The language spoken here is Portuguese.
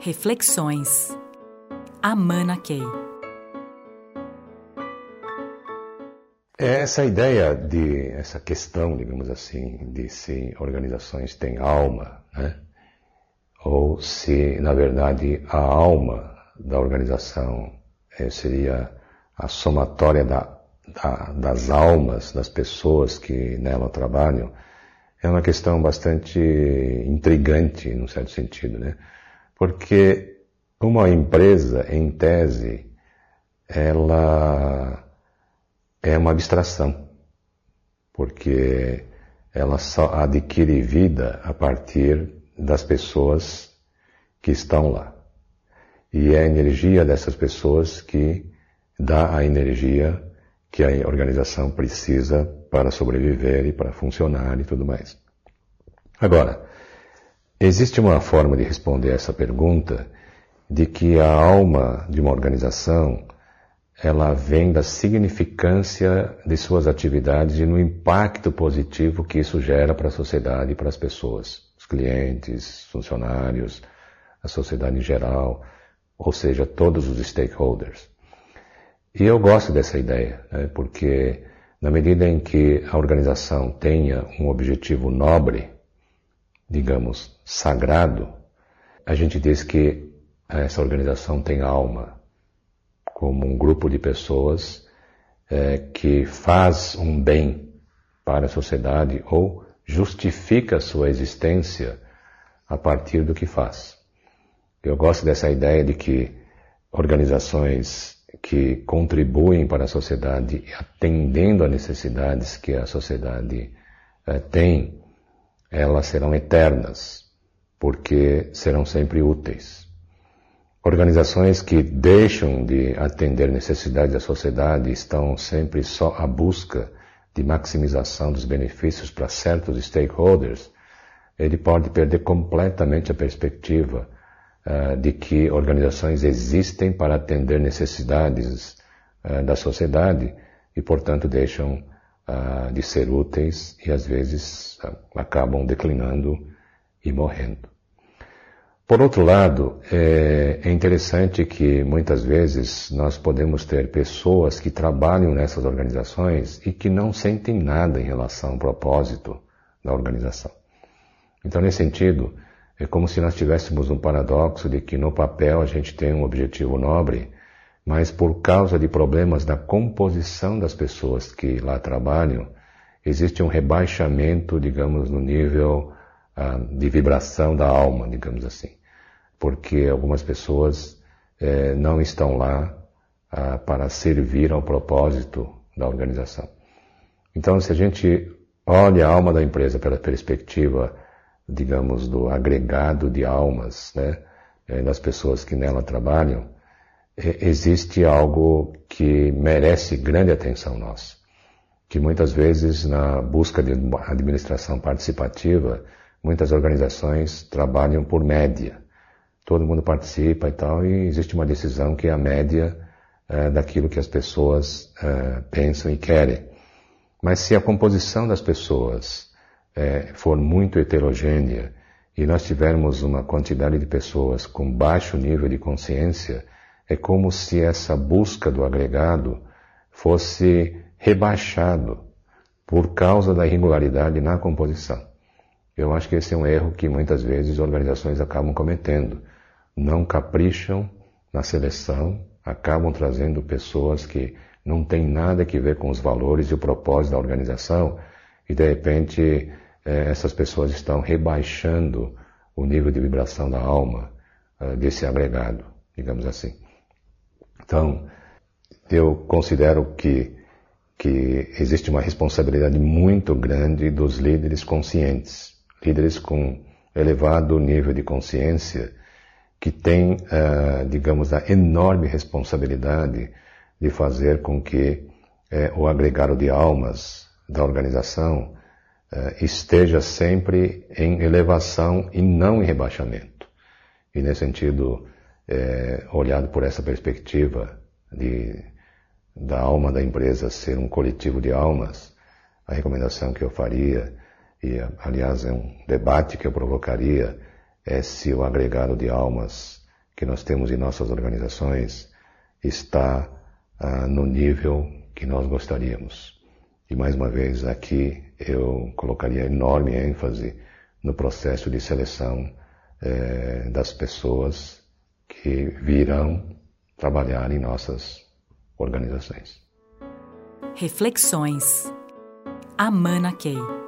Reflexões. Amana Key. Essa ideia de, essa questão, digamos assim, de se organizações têm alma, né? ou se, na verdade, a alma da organização eh, seria a somatória da, da, das almas das pessoas que nela trabalham, é uma questão bastante intrigante, num certo sentido, né? Porque uma empresa, em tese, ela é uma abstração, porque ela só adquire vida a partir das pessoas que estão lá. E é a energia dessas pessoas que dá a energia que a organização precisa para sobreviver e para funcionar e tudo mais. Agora, existe uma forma de responder essa pergunta de que a alma de uma organização ela vem da significância de suas atividades e no impacto positivo que isso gera para a sociedade e para as pessoas, os clientes, funcionários, a sociedade em geral, ou seja, todos os stakeholders. E eu gosto dessa ideia, né, porque na medida em que a organização tenha um objetivo nobre, digamos, sagrado, a gente diz que essa organização tem alma, como um grupo de pessoas é, que faz um bem para a sociedade ou justifica sua existência a partir do que faz. Eu gosto dessa ideia de que organizações que contribuem para a sociedade, atendendo a necessidades que a sociedade eh, tem, elas serão eternas, porque serão sempre úteis. Organizações que deixam de atender necessidades da sociedade estão sempre só à busca de maximização dos benefícios para certos stakeholders, ele pode perder completamente a perspectiva uh, de que organizações existem para atender necessidades uh, da sociedade e, portanto, deixam uh, de ser úteis e, às vezes, acabam declinando e morrendo. Por outro lado, é, é interessante que muitas vezes nós podemos ter pessoas que trabalham nessas organizações e que não sentem nada em relação ao propósito da organização. Então, nesse sentido, é como se nós tivéssemos um paradoxo de que no papel a gente tem um objetivo nobre, mas por causa de problemas da composição das pessoas que lá trabalham, existe um rebaixamento, digamos, no nível ah, de vibração da alma, digamos assim. Porque algumas pessoas eh, não estão lá ah, para servir ao propósito da organização. Então, se a gente olha a alma da empresa pela perspectiva digamos, do agregado de almas, né, é, das pessoas que nela trabalham, existe algo que merece grande atenção nossa. Que muitas vezes, na busca de administração participativa, muitas organizações trabalham por média. Todo mundo participa e tal, e existe uma decisão que é a média é, daquilo que as pessoas é, pensam e querem. Mas se a composição das pessoas é, for muito heterogênea e nós tivermos uma quantidade de pessoas com baixo nível de consciência, é como se essa busca do agregado fosse rebaixado por causa da irregularidade na composição. Eu acho que esse é um erro que muitas vezes organizações acabam cometendo. Não capricham na seleção, acabam trazendo pessoas que não têm nada a ver com os valores e o propósito da organização e de repente é, essas pessoas estão rebaixando o nível de vibração da alma uh, desse agregado, digamos assim. Então, eu considero que, que existe uma responsabilidade muito grande dos líderes conscientes, líderes com elevado nível de consciência, que têm, uh, digamos, a enorme responsabilidade de fazer com que uh, o agregado de almas da organização uh, esteja sempre em elevação e não em rebaixamento. E nesse sentido, é, olhado por essa perspectiva de, da alma da empresa ser um coletivo de almas, a recomendação que eu faria, e aliás é um debate que eu provocaria, é se o agregado de almas que nós temos em nossas organizações está ah, no nível que nós gostaríamos. E mais uma vez aqui eu colocaria enorme ênfase no processo de seleção eh, das pessoas que virão trabalhar em nossas organizações. Reflexões. Amana Key.